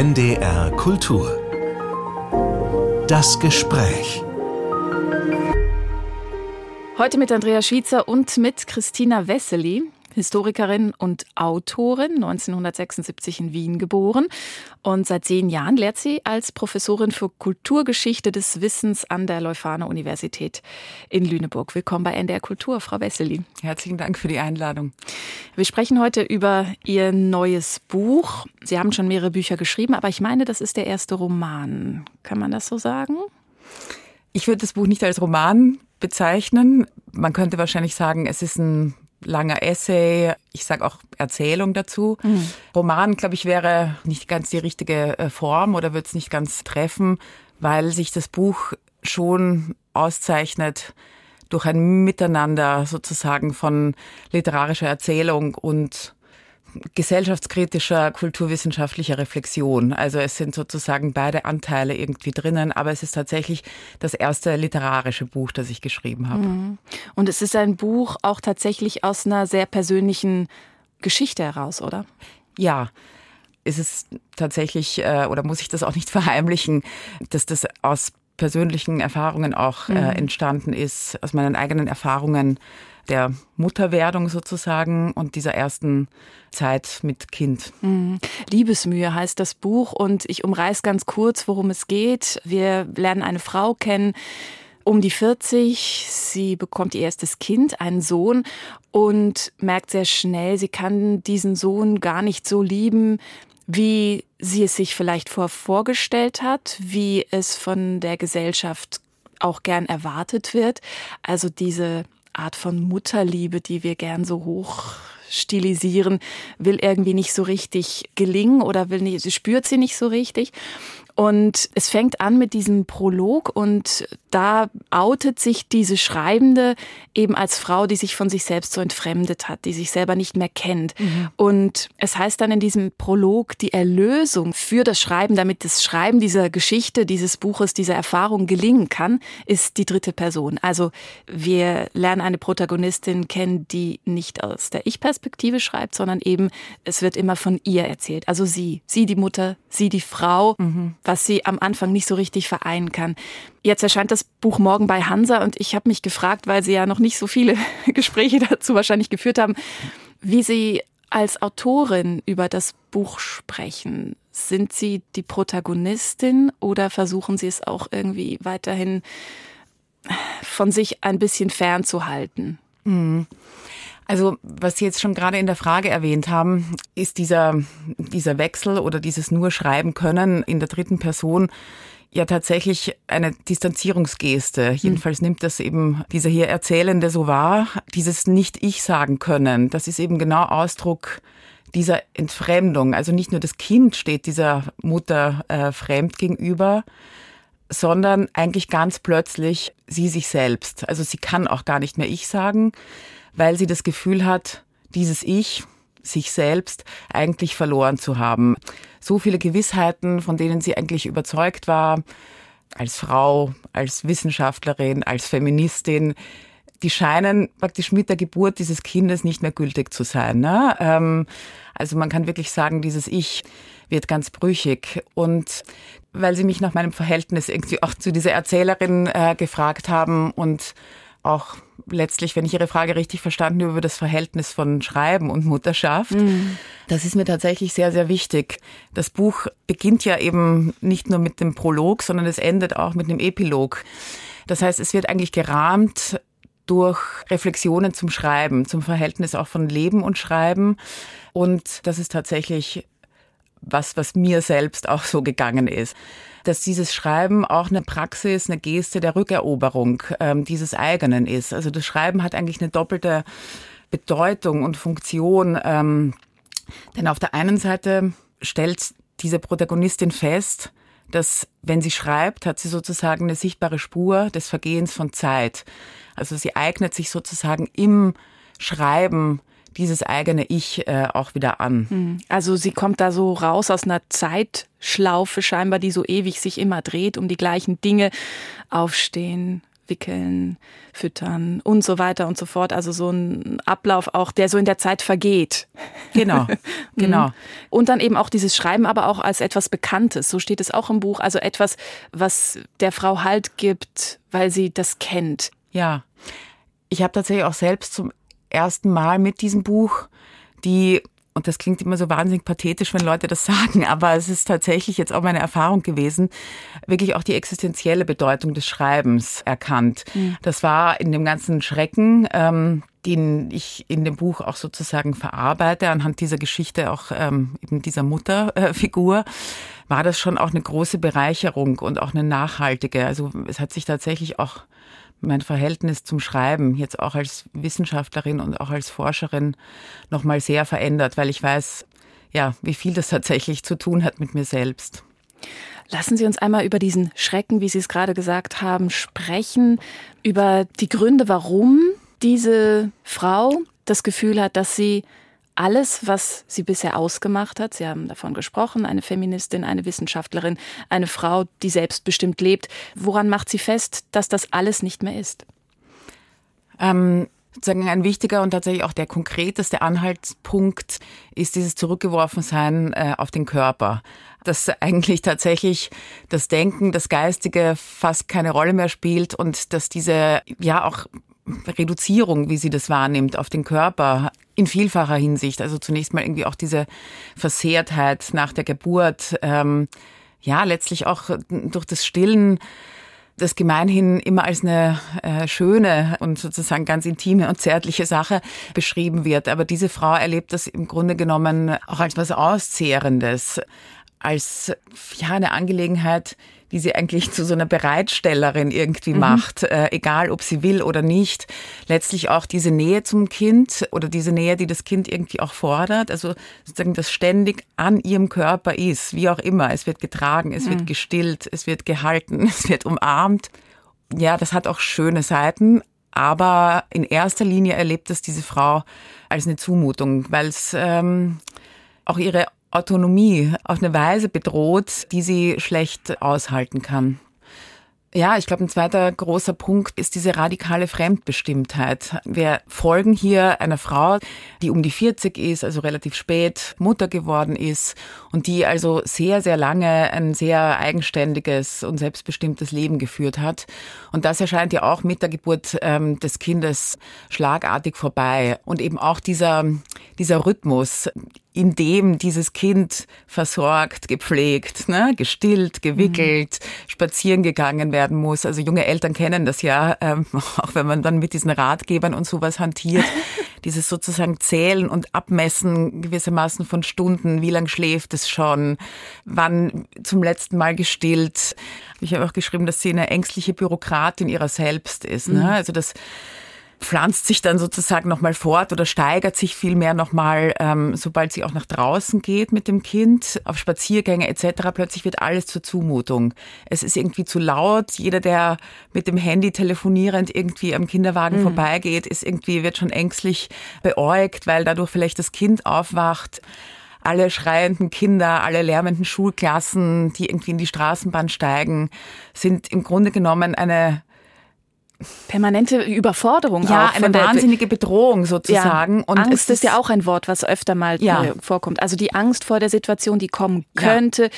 NDR Kultur. Das Gespräch. Heute mit Andrea Schiezer und mit Christina Wessely. Historikerin und Autorin, 1976 in Wien geboren. Und seit zehn Jahren lehrt sie als Professorin für Kulturgeschichte des Wissens an der Leuphana Universität in Lüneburg. Willkommen bei NDR Kultur, Frau Wessely. Herzlichen Dank für die Einladung. Wir sprechen heute über Ihr neues Buch. Sie haben schon mehrere Bücher geschrieben, aber ich meine, das ist der erste Roman. Kann man das so sagen? Ich würde das Buch nicht als Roman bezeichnen. Man könnte wahrscheinlich sagen, es ist ein langer Essay, ich sage auch Erzählung dazu. Mhm. Roman, glaube ich, wäre nicht ganz die richtige äh, Form oder wird es nicht ganz treffen, weil sich das Buch schon auszeichnet durch ein Miteinander sozusagen von literarischer Erzählung und gesellschaftskritischer, kulturwissenschaftlicher Reflexion. Also es sind sozusagen beide Anteile irgendwie drinnen, aber es ist tatsächlich das erste literarische Buch, das ich geschrieben habe. Mhm. Und es ist ein Buch auch tatsächlich aus einer sehr persönlichen Geschichte heraus, oder? Ja. Es ist tatsächlich, äh, oder muss ich das auch nicht verheimlichen, dass das aus persönlichen Erfahrungen auch äh, mhm. entstanden ist, aus meinen eigenen Erfahrungen der Mutterwerdung sozusagen und dieser ersten Zeit mit Kind. Mhm. Liebesmühe heißt das Buch und ich umreiß ganz kurz, worum es geht. Wir lernen eine Frau kennen, um die 40. Sie bekommt ihr erstes Kind, einen Sohn und merkt sehr schnell, sie kann diesen Sohn gar nicht so lieben, wie sie es sich vielleicht vor vorgestellt hat, wie es von der Gesellschaft auch gern erwartet wird. Also diese Art von Mutterliebe, die wir gern so hoch stilisieren, will irgendwie nicht so richtig gelingen oder will nicht, sie spürt sie nicht so richtig. Und es fängt an mit diesem Prolog und da outet sich diese Schreibende eben als Frau, die sich von sich selbst so entfremdet hat, die sich selber nicht mehr kennt. Mhm. Und es heißt dann in diesem Prolog, die Erlösung für das Schreiben, damit das Schreiben dieser Geschichte, dieses Buches, dieser Erfahrung gelingen kann, ist die dritte Person. Also wir lernen eine Protagonistin kennen, die nicht aus der Ich-Perspektive schreibt, sondern eben es wird immer von ihr erzählt. Also sie, sie die Mutter, sie die Frau. Mhm was sie am Anfang nicht so richtig vereinen kann. Jetzt erscheint das Buch morgen bei Hansa und ich habe mich gefragt, weil Sie ja noch nicht so viele Gespräche dazu wahrscheinlich geführt haben, wie Sie als Autorin über das Buch sprechen. Sind Sie die Protagonistin oder versuchen Sie es auch irgendwie weiterhin von sich ein bisschen fernzuhalten? Mhm. Also, was Sie jetzt schon gerade in der Frage erwähnt haben, ist dieser, dieser Wechsel oder dieses nur schreiben können in der dritten Person ja tatsächlich eine Distanzierungsgeste. Mhm. Jedenfalls nimmt das eben dieser hier Erzählende so wahr. Dieses Nicht-Ich sagen können, das ist eben genau Ausdruck dieser Entfremdung. Also nicht nur das Kind steht dieser Mutter äh, fremd gegenüber, sondern eigentlich ganz plötzlich sie sich selbst. Also sie kann auch gar nicht mehr Ich sagen weil sie das Gefühl hat, dieses Ich, sich selbst eigentlich verloren zu haben. So viele Gewissheiten, von denen sie eigentlich überzeugt war, als Frau, als Wissenschaftlerin, als Feministin, die scheinen praktisch mit der Geburt dieses Kindes nicht mehr gültig zu sein. Ne? Ähm, also man kann wirklich sagen, dieses Ich wird ganz brüchig. Und weil Sie mich nach meinem Verhältnis irgendwie auch zu dieser Erzählerin äh, gefragt haben und auch letztlich, wenn ich Ihre Frage richtig verstanden habe, über das Verhältnis von Schreiben und Mutterschaft. Mhm. Das ist mir tatsächlich sehr, sehr wichtig. Das Buch beginnt ja eben nicht nur mit dem Prolog, sondern es endet auch mit einem Epilog. Das heißt, es wird eigentlich gerahmt durch Reflexionen zum Schreiben, zum Verhältnis auch von Leben und Schreiben. Und das ist tatsächlich was, was mir selbst auch so gegangen ist dass dieses Schreiben auch eine Praxis, eine Geste der Rückeroberung ähm, dieses eigenen ist. Also das Schreiben hat eigentlich eine doppelte Bedeutung und Funktion. Ähm, denn auf der einen Seite stellt diese Protagonistin fest, dass wenn sie schreibt, hat sie sozusagen eine sichtbare Spur des Vergehens von Zeit. Also sie eignet sich sozusagen im Schreiben dieses eigene Ich äh, auch wieder an. Hm. Also sie kommt da so raus aus einer Zeitschlaufe scheinbar, die so ewig sich immer dreht um die gleichen Dinge. Aufstehen, wickeln, füttern und so weiter und so fort. Also so ein Ablauf auch, der so in der Zeit vergeht. Genau, genau. Mhm. Und dann eben auch dieses Schreiben, aber auch als etwas Bekanntes. So steht es auch im Buch. Also etwas, was der Frau Halt gibt, weil sie das kennt. Ja. Ich habe tatsächlich auch selbst zum ersten Mal mit diesem Buch die und das klingt immer so wahnsinnig pathetisch, wenn Leute das sagen, aber es ist tatsächlich jetzt auch meine Erfahrung gewesen, wirklich auch die existenzielle Bedeutung des Schreibens erkannt. Mhm. Das war in dem ganzen Schrecken, ähm, den ich in dem Buch auch sozusagen verarbeite, anhand dieser Geschichte auch ähm, eben dieser Mutterfigur, war das schon auch eine große Bereicherung und auch eine nachhaltige. Also es hat sich tatsächlich auch mein Verhältnis zum Schreiben jetzt auch als Wissenschaftlerin und auch als Forscherin nochmal sehr verändert, weil ich weiß, ja, wie viel das tatsächlich zu tun hat mit mir selbst. Lassen Sie uns einmal über diesen Schrecken, wie Sie es gerade gesagt haben, sprechen, über die Gründe, warum diese Frau das Gefühl hat, dass sie alles, was sie bisher ausgemacht hat, Sie haben davon gesprochen, eine Feministin, eine Wissenschaftlerin, eine Frau, die selbstbestimmt lebt, woran macht sie fest, dass das alles nicht mehr ist? Ähm, sozusagen ein wichtiger und tatsächlich auch der konkreteste Anhaltspunkt ist dieses Zurückgeworfensein äh, auf den Körper. Dass eigentlich tatsächlich das Denken, das Geistige fast keine Rolle mehr spielt und dass diese ja auch Reduzierung, wie sie das wahrnimmt, auf den Körper in vielfacher Hinsicht. Also zunächst mal irgendwie auch diese Versehrtheit nach der Geburt, ähm, ja, letztlich auch durch das Stillen das gemeinhin immer als eine äh, schöne und sozusagen ganz intime und zärtliche Sache beschrieben wird. Aber diese Frau erlebt das im Grunde genommen auch als was Auszehrendes, als ja eine Angelegenheit, die sie eigentlich zu so einer Bereitstellerin irgendwie mhm. macht, äh, egal ob sie will oder nicht. Letztlich auch diese Nähe zum Kind oder diese Nähe, die das Kind irgendwie auch fordert. Also sozusagen das ständig an ihrem Körper ist, wie auch immer. Es wird getragen, es mhm. wird gestillt, es wird gehalten, es wird umarmt. Ja, das hat auch schöne Seiten, aber in erster Linie erlebt es diese Frau als eine Zumutung, weil es ähm, auch ihre Autonomie auf eine Weise bedroht, die sie schlecht aushalten kann. Ja, ich glaube, ein zweiter großer Punkt ist diese radikale Fremdbestimmtheit. Wir folgen hier einer Frau, die um die 40 ist, also relativ spät Mutter geworden ist und die also sehr, sehr lange ein sehr eigenständiges und selbstbestimmtes Leben geführt hat. Und das erscheint ja auch mit der Geburt ähm, des Kindes schlagartig vorbei. Und eben auch dieser, dieser Rhythmus, in dem dieses Kind versorgt, gepflegt, ne, gestillt, gewickelt, mhm. spazieren gegangen werden muss. Also junge Eltern kennen das ja, ähm, auch wenn man dann mit diesen Ratgebern und sowas hantiert. dieses sozusagen Zählen und Abmessen gewissermaßen von Stunden, wie lang schläft es schon, wann zum letzten Mal gestillt. Ich habe auch geschrieben, dass sie eine ängstliche Bürokratin ihrer selbst ist. Ne? Mhm. Also das pflanzt sich dann sozusagen nochmal fort oder steigert sich vielmehr nochmal, ähm, sobald sie auch nach draußen geht mit dem Kind, auf Spaziergänge etc. Plötzlich wird alles zur Zumutung. Es ist irgendwie zu laut. Jeder, der mit dem Handy telefonierend irgendwie am Kinderwagen mhm. vorbeigeht, ist irgendwie, wird schon ängstlich beäugt, weil dadurch vielleicht das Kind aufwacht alle schreienden Kinder, alle lärmenden Schulklassen, die irgendwie in die Straßenbahn steigen, sind im Grunde genommen eine permanente Überforderung ja, auch. eine wahnsinnige Bedrohung sozusagen. Ja, und Angst ist ja auch ein Wort, was öfter mal ja. Äh, vorkommt. Also die Angst vor der Situation, die kommen könnte. Ja.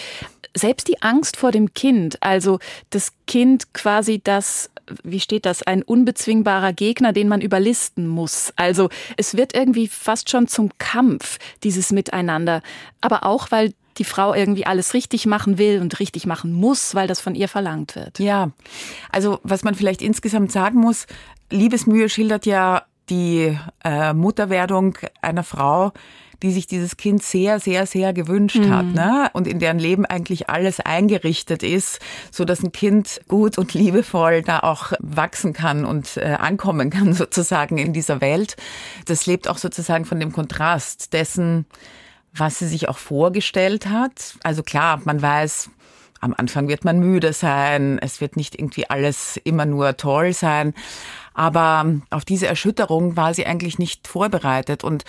Selbst die Angst vor dem Kind, also das Kind quasi das, wie steht das, ein unbezwingbarer Gegner, den man überlisten muss. Also es wird irgendwie fast schon zum Kampf, dieses Miteinander. Aber auch, weil die Frau irgendwie alles richtig machen will und richtig machen muss, weil das von ihr verlangt wird. Ja, also was man vielleicht insgesamt sagen muss, Liebesmühe schildert ja die äh, Mutterwerdung einer Frau, die sich dieses Kind sehr, sehr, sehr gewünscht mhm. hat, ne? Und in deren Leben eigentlich alles eingerichtet ist, so dass ein Kind gut und liebevoll da auch wachsen kann und äh, ankommen kann sozusagen in dieser Welt. Das lebt auch sozusagen von dem Kontrast dessen, was sie sich auch vorgestellt hat. Also klar, man weiß, am Anfang wird man müde sein, es wird nicht irgendwie alles immer nur toll sein, aber auf diese Erschütterung war sie eigentlich nicht vorbereitet und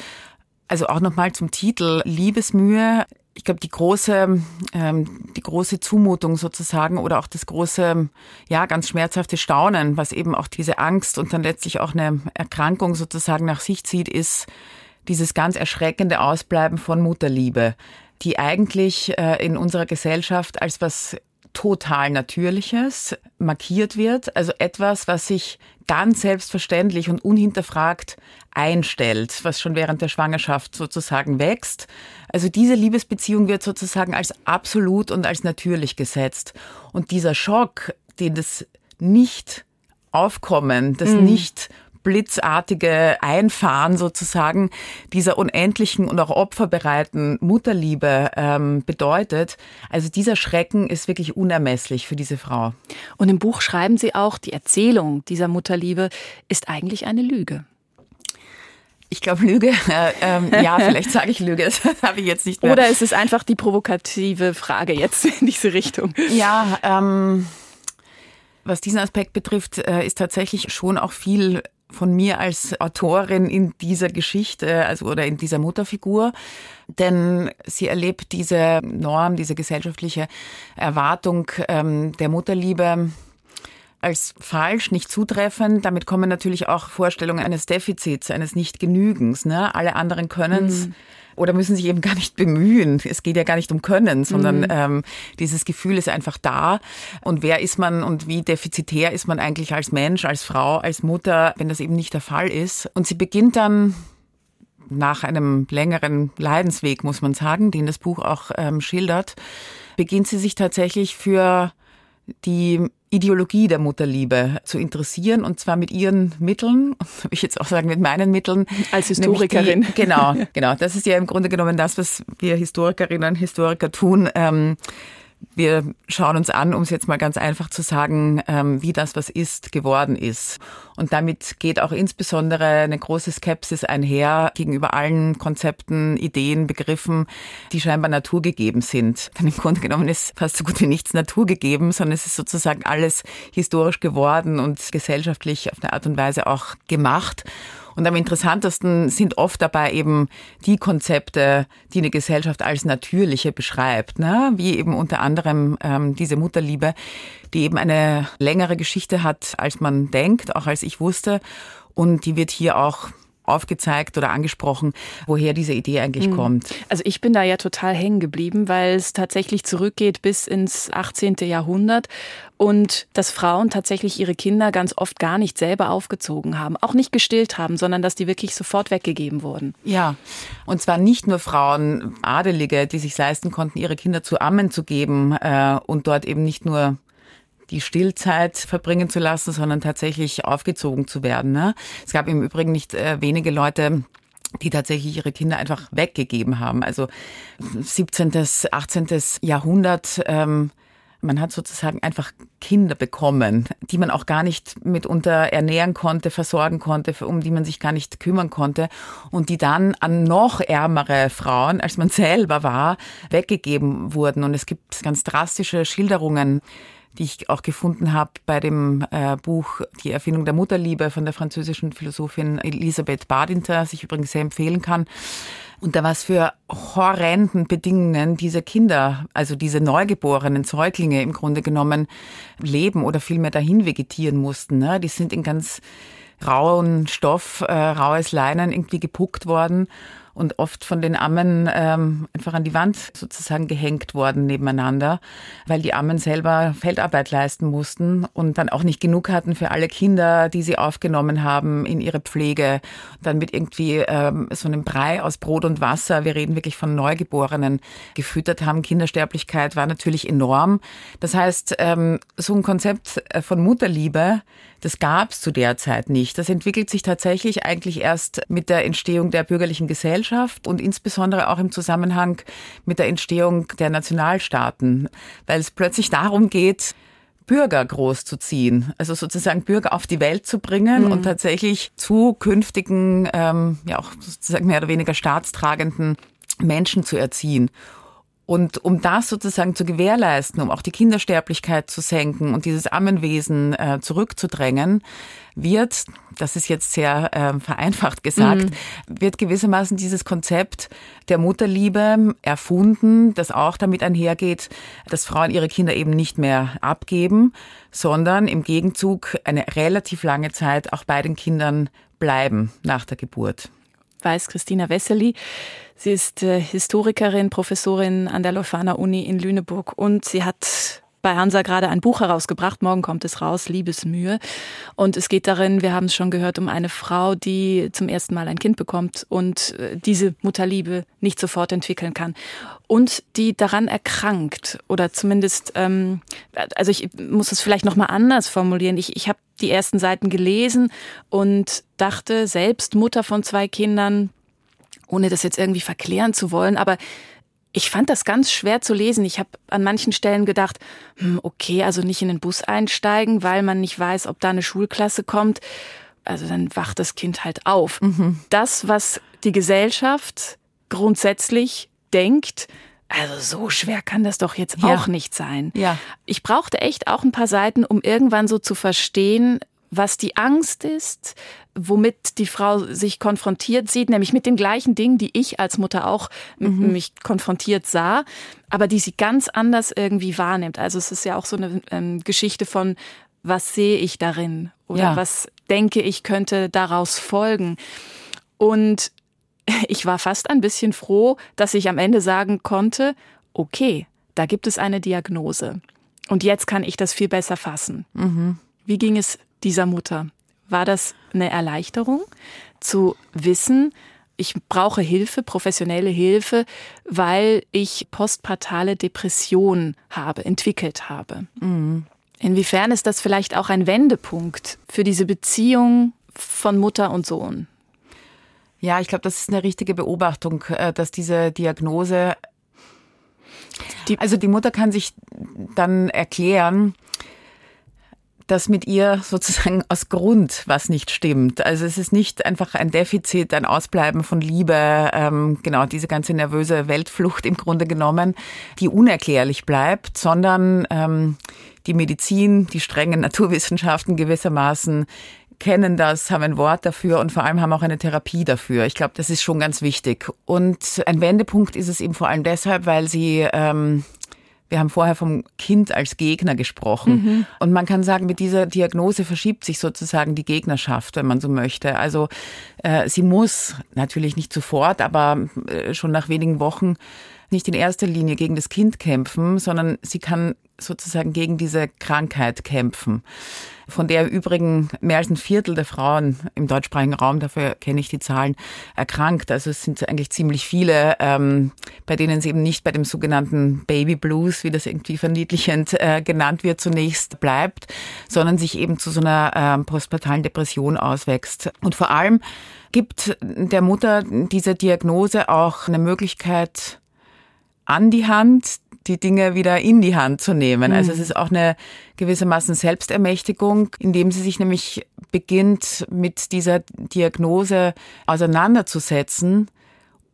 also auch nochmal zum Titel Liebesmühe. ich glaube, die große, ähm, die große Zumutung sozusagen oder auch das große, ja, ganz schmerzhafte Staunen, was eben auch diese Angst und dann letztlich auch eine Erkrankung sozusagen nach sich zieht, ist dieses ganz erschreckende Ausbleiben von Mutterliebe, die eigentlich äh, in unserer Gesellschaft als was total Natürliches markiert wird, also etwas, was sich ganz selbstverständlich und unhinterfragt einstellt, was schon während der Schwangerschaft sozusagen wächst. Also diese Liebesbeziehung wird sozusagen als absolut und als natürlich gesetzt. Und dieser Schock, den das nicht Aufkommen, das mhm. nicht blitzartige Einfahren sozusagen dieser unendlichen und auch opferbereiten Mutterliebe ähm, bedeutet. Also dieser Schrecken ist wirklich unermesslich für diese Frau. Und im Buch schreiben Sie auch, die Erzählung dieser Mutterliebe ist eigentlich eine Lüge. Ich glaube Lüge. Äh, ähm, ja, vielleicht sage ich Lüge. Das habe ich jetzt nicht mehr. Oder ist es einfach die provokative Frage jetzt in diese Richtung? Ja, ähm, was diesen Aspekt betrifft, äh, ist tatsächlich schon auch viel von mir als Autorin in dieser Geschichte, also oder in dieser Mutterfigur, denn sie erlebt diese Norm, diese gesellschaftliche Erwartung ähm, der Mutterliebe als falsch, nicht zutreffend. Damit kommen natürlich auch Vorstellungen eines Defizits, eines Nichtgenügens. Ne? Alle anderen können es. Mhm oder müssen sich eben gar nicht bemühen. Es geht ja gar nicht um Können, sondern mhm. ähm, dieses Gefühl ist einfach da. Und wer ist man und wie defizitär ist man eigentlich als Mensch, als Frau, als Mutter, wenn das eben nicht der Fall ist? Und sie beginnt dann nach einem längeren Leidensweg, muss man sagen, den das Buch auch ähm, schildert, beginnt sie sich tatsächlich für die Ideologie der Mutterliebe zu interessieren und zwar mit ihren Mitteln, habe ich jetzt auch sagen mit meinen Mitteln. Als Historikerin. Die, genau, genau. Das ist ja im Grunde genommen das, was wir Historikerinnen und Historiker tun. Ähm, wir schauen uns an, um es jetzt mal ganz einfach zu sagen, ähm, wie das, was ist, geworden ist. Und damit geht auch insbesondere eine große Skepsis einher gegenüber allen Konzepten, Ideen, Begriffen, die scheinbar naturgegeben sind. Denn im Grunde genommen ist fast so gut wie nichts naturgegeben, sondern es ist sozusagen alles historisch geworden und gesellschaftlich auf eine Art und Weise auch gemacht. Und am interessantesten sind oft dabei eben die Konzepte, die eine Gesellschaft als natürliche beschreibt, ne? wie eben unter anderem ähm, diese Mutterliebe, die eben eine längere Geschichte hat, als man denkt, auch als ich wusste. Und die wird hier auch aufgezeigt oder angesprochen, woher diese Idee eigentlich mhm. kommt. Also ich bin da ja total hängen geblieben, weil es tatsächlich zurückgeht bis ins 18. Jahrhundert und dass Frauen tatsächlich ihre Kinder ganz oft gar nicht selber aufgezogen haben, auch nicht gestillt haben, sondern dass die wirklich sofort weggegeben wurden. Ja, und zwar nicht nur Frauen, Adelige, die sich leisten konnten, ihre Kinder zu Ammen zu geben äh, und dort eben nicht nur die Stillzeit verbringen zu lassen, sondern tatsächlich aufgezogen zu werden. Ne? Es gab im Übrigen nicht äh, wenige Leute, die tatsächlich ihre Kinder einfach weggegeben haben. Also 17., 18. Jahrhundert. Ähm, man hat sozusagen einfach Kinder bekommen, die man auch gar nicht mitunter ernähren konnte, versorgen konnte, um die man sich gar nicht kümmern konnte und die dann an noch ärmere Frauen, als man selber war, weggegeben wurden. Und es gibt ganz drastische Schilderungen die ich auch gefunden habe bei dem äh, Buch Die Erfindung der Mutterliebe von der französischen Philosophin Elisabeth Badinter, das ich übrigens sehr empfehlen kann. Und da was für horrenden Bedingungen diese Kinder, also diese neugeborenen Säuglinge im Grunde genommen leben oder vielmehr dahin vegetieren mussten. Ne? Die sind in ganz rauen Stoff, äh, raues Leinen irgendwie gepuckt worden und oft von den Ammen ähm, einfach an die Wand sozusagen gehängt worden nebeneinander, weil die Ammen selber Feldarbeit leisten mussten und dann auch nicht genug hatten für alle Kinder, die sie aufgenommen haben in ihre Pflege. Und dann mit irgendwie ähm, so einem Brei aus Brot und Wasser, wir reden wirklich von Neugeborenen, gefüttert haben. Kindersterblichkeit war natürlich enorm. Das heißt, ähm, so ein Konzept äh, von Mutterliebe, das gab es zu der Zeit nicht. Das entwickelt sich tatsächlich eigentlich erst mit der Entstehung der bürgerlichen Gesellschaft und insbesondere auch im Zusammenhang mit der Entstehung der Nationalstaaten, weil es plötzlich darum geht, Bürger großzuziehen, also sozusagen Bürger auf die Welt zu bringen mhm. und tatsächlich zu künftigen, ähm, ja auch sozusagen mehr oder weniger staatstragenden Menschen zu erziehen. Und um das sozusagen zu gewährleisten, um auch die Kindersterblichkeit zu senken und dieses Ammenwesen äh, zurückzudrängen, wird, das ist jetzt sehr äh, vereinfacht gesagt, mhm. wird gewissermaßen dieses Konzept der Mutterliebe erfunden, das auch damit einhergeht, dass Frauen ihre Kinder eben nicht mehr abgeben, sondern im Gegenzug eine relativ lange Zeit auch bei den Kindern bleiben nach der Geburt weiß Christina Wessely. Sie ist äh, Historikerin, Professorin an der Leuphana Uni in Lüneburg und sie hat bei Hansa gerade ein Buch herausgebracht. Morgen kommt es raus, Liebesmühe. Und es geht darin, wir haben es schon gehört, um eine Frau, die zum ersten Mal ein Kind bekommt und äh, diese Mutterliebe nicht sofort entwickeln kann. Und die daran erkrankt oder zumindest, ähm, also ich muss es vielleicht noch mal anders formulieren. Ich, ich habe die ersten Seiten gelesen und dachte, selbst Mutter von zwei Kindern, ohne das jetzt irgendwie verklären zu wollen, aber ich fand das ganz schwer zu lesen. Ich habe an manchen Stellen gedacht, hm, okay, also nicht in den Bus einsteigen, weil man nicht weiß, ob da eine Schulklasse kommt. Also dann wacht das Kind halt auf. Mhm. Das, was die Gesellschaft grundsätzlich denkt, also so schwer kann das doch jetzt ja. auch nicht sein. Ja. Ich brauchte echt auch ein paar Seiten, um irgendwann so zu verstehen, was die Angst ist, womit die Frau sich konfrontiert sieht, nämlich mit den gleichen Dingen, die ich als Mutter auch mhm. mich konfrontiert sah, aber die sie ganz anders irgendwie wahrnimmt. Also es ist ja auch so eine ähm, Geschichte von, was sehe ich darin oder ja. was denke ich könnte daraus folgen. Und ich war fast ein bisschen froh, dass ich am Ende sagen konnte, okay, da gibt es eine Diagnose. Und jetzt kann ich das viel besser fassen. Mhm. Wie ging es dieser Mutter? War das eine Erleichterung zu wissen, ich brauche Hilfe, professionelle Hilfe, weil ich postpartale Depression habe, entwickelt habe. Mhm. Inwiefern ist das vielleicht auch ein Wendepunkt für diese Beziehung von Mutter und Sohn? Ja, ich glaube, das ist eine richtige Beobachtung, äh, dass diese Diagnose, die, also die Mutter kann sich dann erklären, dass mit ihr sozusagen aus Grund was nicht stimmt. Also es ist nicht einfach ein Defizit, ein Ausbleiben von Liebe, ähm, genau diese ganze nervöse Weltflucht im Grunde genommen, die unerklärlich bleibt, sondern ähm, die Medizin, die strengen Naturwissenschaften gewissermaßen kennen das, haben ein Wort dafür und vor allem haben auch eine Therapie dafür. Ich glaube, das ist schon ganz wichtig. Und ein Wendepunkt ist es eben vor allem deshalb, weil sie ähm, wir haben vorher vom Kind als Gegner gesprochen. Mhm. Und man kann sagen, mit dieser Diagnose verschiebt sich sozusagen die Gegnerschaft, wenn man so möchte. Also äh, sie muss natürlich nicht sofort, aber äh, schon nach wenigen Wochen nicht in erster Linie gegen das Kind kämpfen, sondern sie kann sozusagen gegen diese Krankheit kämpfen von der Übrigen mehr als ein Viertel der Frauen im deutschsprachigen Raum, dafür kenne ich die Zahlen, erkrankt. Also es sind eigentlich ziemlich viele, ähm, bei denen es eben nicht bei dem sogenannten Baby Blues, wie das irgendwie verniedlichend äh, genannt wird, zunächst bleibt, sondern sich eben zu so einer ähm, postpartalen Depression auswächst. Und vor allem gibt der Mutter diese Diagnose auch eine Möglichkeit an die Hand, die Dinge wieder in die Hand zu nehmen. Mhm. Also es ist auch eine gewissermaßen Selbstermächtigung, indem sie sich nämlich beginnt, mit dieser Diagnose auseinanderzusetzen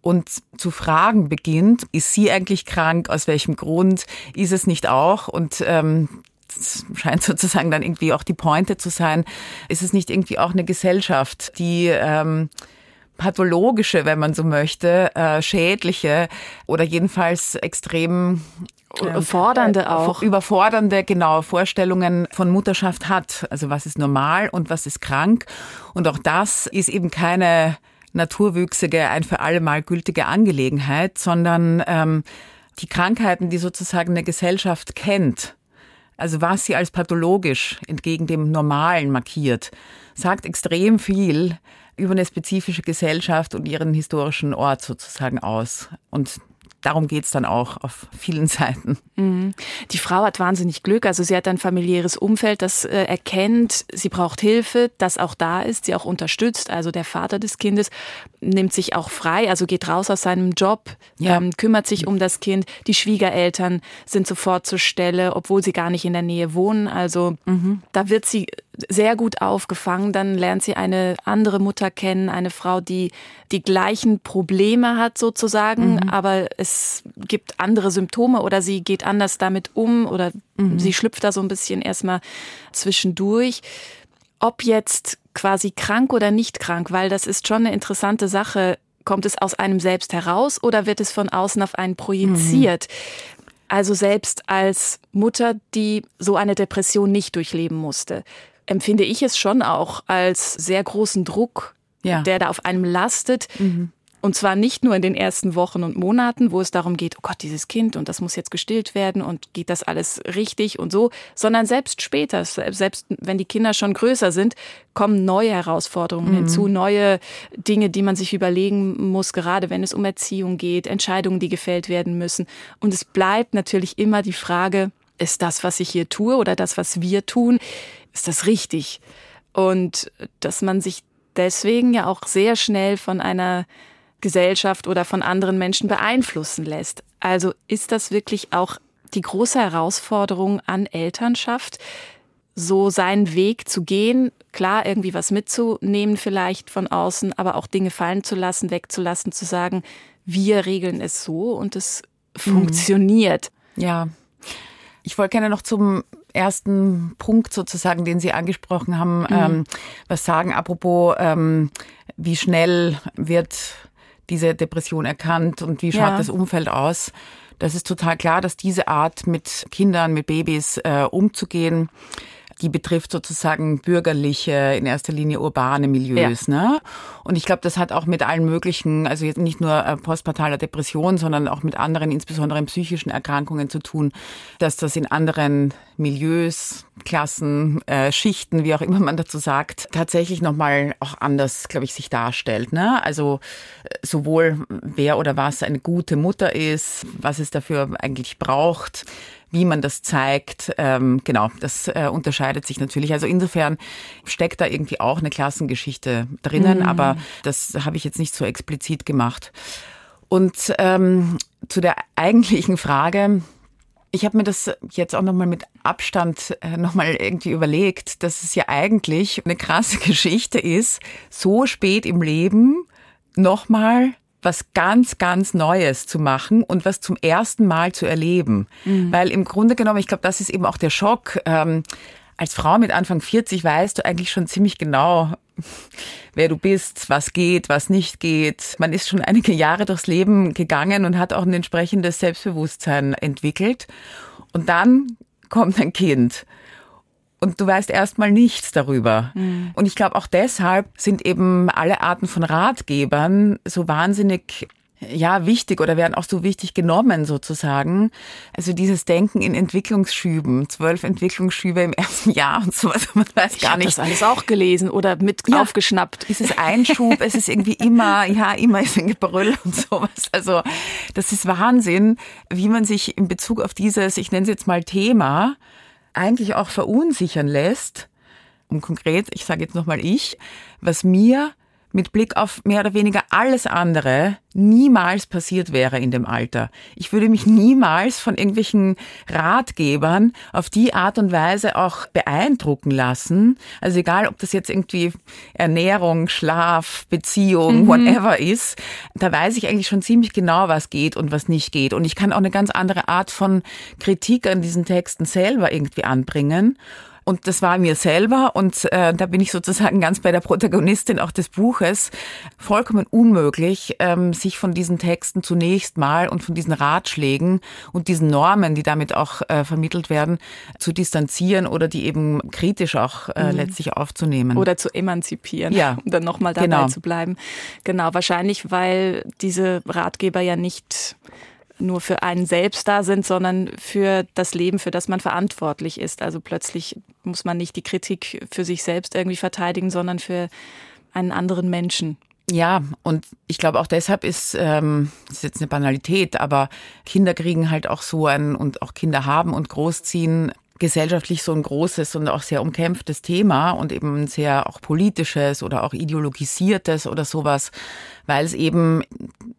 und zu fragen beginnt, ist sie eigentlich krank, aus welchem Grund, ist es nicht auch? Und ähm, das scheint sozusagen dann irgendwie auch die Pointe zu sein, ist es nicht irgendwie auch eine Gesellschaft, die ähm, pathologische, wenn man so möchte, äh, schädliche oder jedenfalls extrem äh, fordernde auch überfordernde genau Vorstellungen von Mutterschaft hat. Also was ist normal und was ist krank und auch das ist eben keine naturwüchsige, ein für alle Mal gültige Angelegenheit, sondern ähm, die Krankheiten, die sozusagen eine Gesellschaft kennt, also was sie als pathologisch entgegen dem Normalen markiert, sagt extrem viel über eine spezifische Gesellschaft und ihren historischen Ort sozusagen aus. Und darum geht's dann auch auf vielen Seiten. Mhm. Die Frau hat wahnsinnig Glück. Also sie hat ein familiäres Umfeld, das äh, erkennt, sie braucht Hilfe, das auch da ist, sie auch unterstützt. Also der Vater des Kindes nimmt sich auch frei, also geht raus aus seinem Job, ja. ähm, kümmert sich um das Kind. Die Schwiegereltern sind sofort zur Stelle, obwohl sie gar nicht in der Nähe wohnen. Also mhm. da wird sie sehr gut aufgefangen. Dann lernt sie eine andere Mutter kennen, eine Frau, die die gleichen Probleme hat sozusagen, mhm. aber es gibt andere Symptome oder sie geht anders damit um oder mhm. sie schlüpft da so ein bisschen erstmal zwischendurch. Ob jetzt quasi krank oder nicht krank, weil das ist schon eine interessante Sache. Kommt es aus einem selbst heraus oder wird es von außen auf einen projiziert? Mhm. Also selbst als Mutter, die so eine Depression nicht durchleben musste, empfinde ich es schon auch als sehr großen Druck, ja. der da auf einem lastet. Mhm. Und zwar nicht nur in den ersten Wochen und Monaten, wo es darum geht, oh Gott, dieses Kind und das muss jetzt gestillt werden und geht das alles richtig und so, sondern selbst später, selbst wenn die Kinder schon größer sind, kommen neue Herausforderungen mhm. hinzu, neue Dinge, die man sich überlegen muss, gerade wenn es um Erziehung geht, Entscheidungen, die gefällt werden müssen. Und es bleibt natürlich immer die Frage, ist das, was ich hier tue oder das, was wir tun, ist das richtig? Und dass man sich deswegen ja auch sehr schnell von einer Gesellschaft oder von anderen Menschen beeinflussen lässt. Also ist das wirklich auch die große Herausforderung an Elternschaft, so seinen Weg zu gehen, klar irgendwie was mitzunehmen vielleicht von außen, aber auch Dinge fallen zu lassen, wegzulassen, zu sagen, wir regeln es so und es mhm. funktioniert. Ja. Ich wollte gerne noch zum ersten Punkt sozusagen, den Sie angesprochen haben, mhm. ähm, was sagen, apropos, ähm, wie schnell wird diese Depression erkannt und wie schaut ja. das Umfeld aus. Das ist total klar, dass diese Art mit Kindern, mit Babys äh, umzugehen, die betrifft sozusagen bürgerliche, in erster Linie urbane Milieus. Ja. Ne? Und ich glaube, das hat auch mit allen möglichen, also jetzt nicht nur äh, postpartaler Depression, sondern auch mit anderen, insbesondere psychischen Erkrankungen zu tun, dass das in anderen Milieus, Klassen, äh, Schichten, wie auch immer man dazu sagt, tatsächlich nochmal auch anders, glaube ich, sich darstellt. Ne? Also äh, sowohl wer oder was eine gute Mutter ist, was es dafür eigentlich braucht, wie man das zeigt. Ähm, genau, das äh, unterscheidet sich natürlich. Also insofern steckt da irgendwie auch eine Klassengeschichte drinnen, mhm. aber das habe ich jetzt nicht so explizit gemacht. Und ähm, zu der eigentlichen Frage, ich habe mir das jetzt auch nochmal mit Abstand äh, nochmal irgendwie überlegt, dass es ja eigentlich eine krasse Geschichte ist, so spät im Leben nochmal was ganz, ganz Neues zu machen und was zum ersten Mal zu erleben. Mhm. Weil im Grunde genommen, ich glaube, das ist eben auch der Schock. Ähm, als Frau mit Anfang 40 weißt du eigentlich schon ziemlich genau, wer du bist, was geht, was nicht geht. Man ist schon einige Jahre durchs Leben gegangen und hat auch ein entsprechendes Selbstbewusstsein entwickelt. Und dann kommt ein Kind und du weißt erstmal nichts darüber. Mhm. Und ich glaube, auch deshalb sind eben alle Arten von Ratgebern so wahnsinnig ja, wichtig oder werden auch so wichtig genommen sozusagen. Also dieses Denken in Entwicklungsschüben, zwölf Entwicklungsschübe im ersten Jahr und sowas, man weiß ich gar nicht. Ich das alles auch gelesen oder mit ja. aufgeschnappt. Ist es ein Schub, es ist irgendwie immer, ja, immer ist ein Gebrüll und sowas. Also das ist Wahnsinn, wie man sich in Bezug auf dieses, ich nenne es jetzt mal Thema, eigentlich auch verunsichern lässt, um konkret, ich sage jetzt nochmal ich, was mir mit Blick auf mehr oder weniger alles andere niemals passiert wäre in dem Alter. Ich würde mich niemals von irgendwelchen Ratgebern auf die Art und Weise auch beeindrucken lassen. Also egal, ob das jetzt irgendwie Ernährung, Schlaf, Beziehung, mhm. whatever ist, da weiß ich eigentlich schon ziemlich genau, was geht und was nicht geht. Und ich kann auch eine ganz andere Art von Kritik an diesen Texten selber irgendwie anbringen. Und das war mir selber, und äh, da bin ich sozusagen ganz bei der Protagonistin auch des Buches, vollkommen unmöglich, ähm, sich von diesen Texten zunächst mal und von diesen Ratschlägen und diesen Normen, die damit auch äh, vermittelt werden, zu distanzieren oder die eben kritisch auch äh, mhm. letztlich aufzunehmen. Oder zu emanzipieren, ja. um dann nochmal dabei genau. zu bleiben. Genau, wahrscheinlich, weil diese Ratgeber ja nicht nur für einen selbst da sind, sondern für das Leben, für das man verantwortlich ist. Also plötzlich muss man nicht die Kritik für sich selbst irgendwie verteidigen, sondern für einen anderen Menschen. Ja, und ich glaube auch deshalb ist, ähm, ist jetzt eine Banalität, aber Kinder kriegen halt auch so ein und auch Kinder haben und großziehen gesellschaftlich so ein großes und auch sehr umkämpftes Thema und eben ein sehr auch politisches oder auch ideologisiertes oder sowas, weil es eben,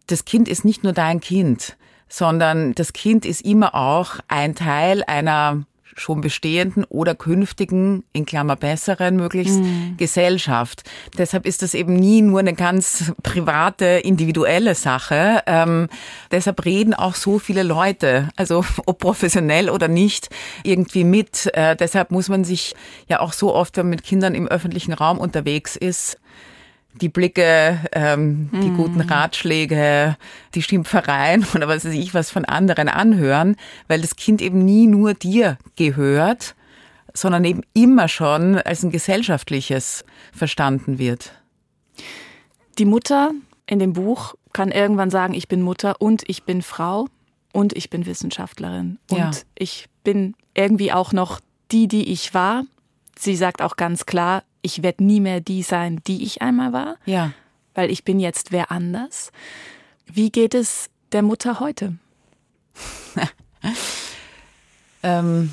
das Kind ist nicht nur dein Kind sondern das Kind ist immer auch ein Teil einer schon bestehenden oder künftigen, in Klammer besseren möglichst, mhm. Gesellschaft. Deshalb ist das eben nie nur eine ganz private, individuelle Sache. Ähm, deshalb reden auch so viele Leute, also ob professionell oder nicht, irgendwie mit. Äh, deshalb muss man sich ja auch so oft, wenn man mit Kindern im öffentlichen Raum unterwegs ist, die Blicke, ähm, mhm. die guten Ratschläge, die Schimpfereien oder was weiß ich was von anderen anhören, weil das Kind eben nie nur dir gehört, sondern eben immer schon als ein gesellschaftliches verstanden wird. Die Mutter in dem Buch kann irgendwann sagen, ich bin Mutter und ich bin Frau und ich bin Wissenschaftlerin und ja. ich bin irgendwie auch noch die, die ich war. Sie sagt auch ganz klar, ich werde nie mehr die sein, die ich einmal war. Ja. Weil ich bin jetzt wer anders. Wie geht es der Mutter heute? ähm,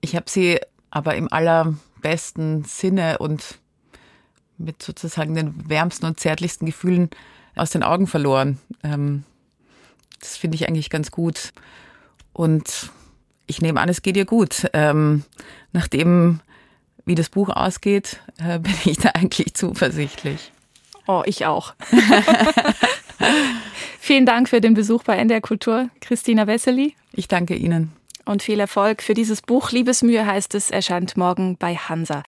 ich habe sie aber im allerbesten Sinne und mit sozusagen den wärmsten und zärtlichsten Gefühlen aus den Augen verloren. Ähm, das finde ich eigentlich ganz gut. Und ich nehme an, es geht ihr gut. Ähm, nachdem wie das Buch ausgeht, äh, bin ich da eigentlich zuversichtlich. Oh, ich auch. Vielen Dank für den Besuch bei NDR Kultur, Christina Wessely. Ich danke Ihnen. Und viel Erfolg für dieses Buch. Liebesmühe heißt es, erscheint morgen bei Hansa.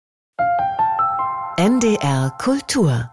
NDR Kultur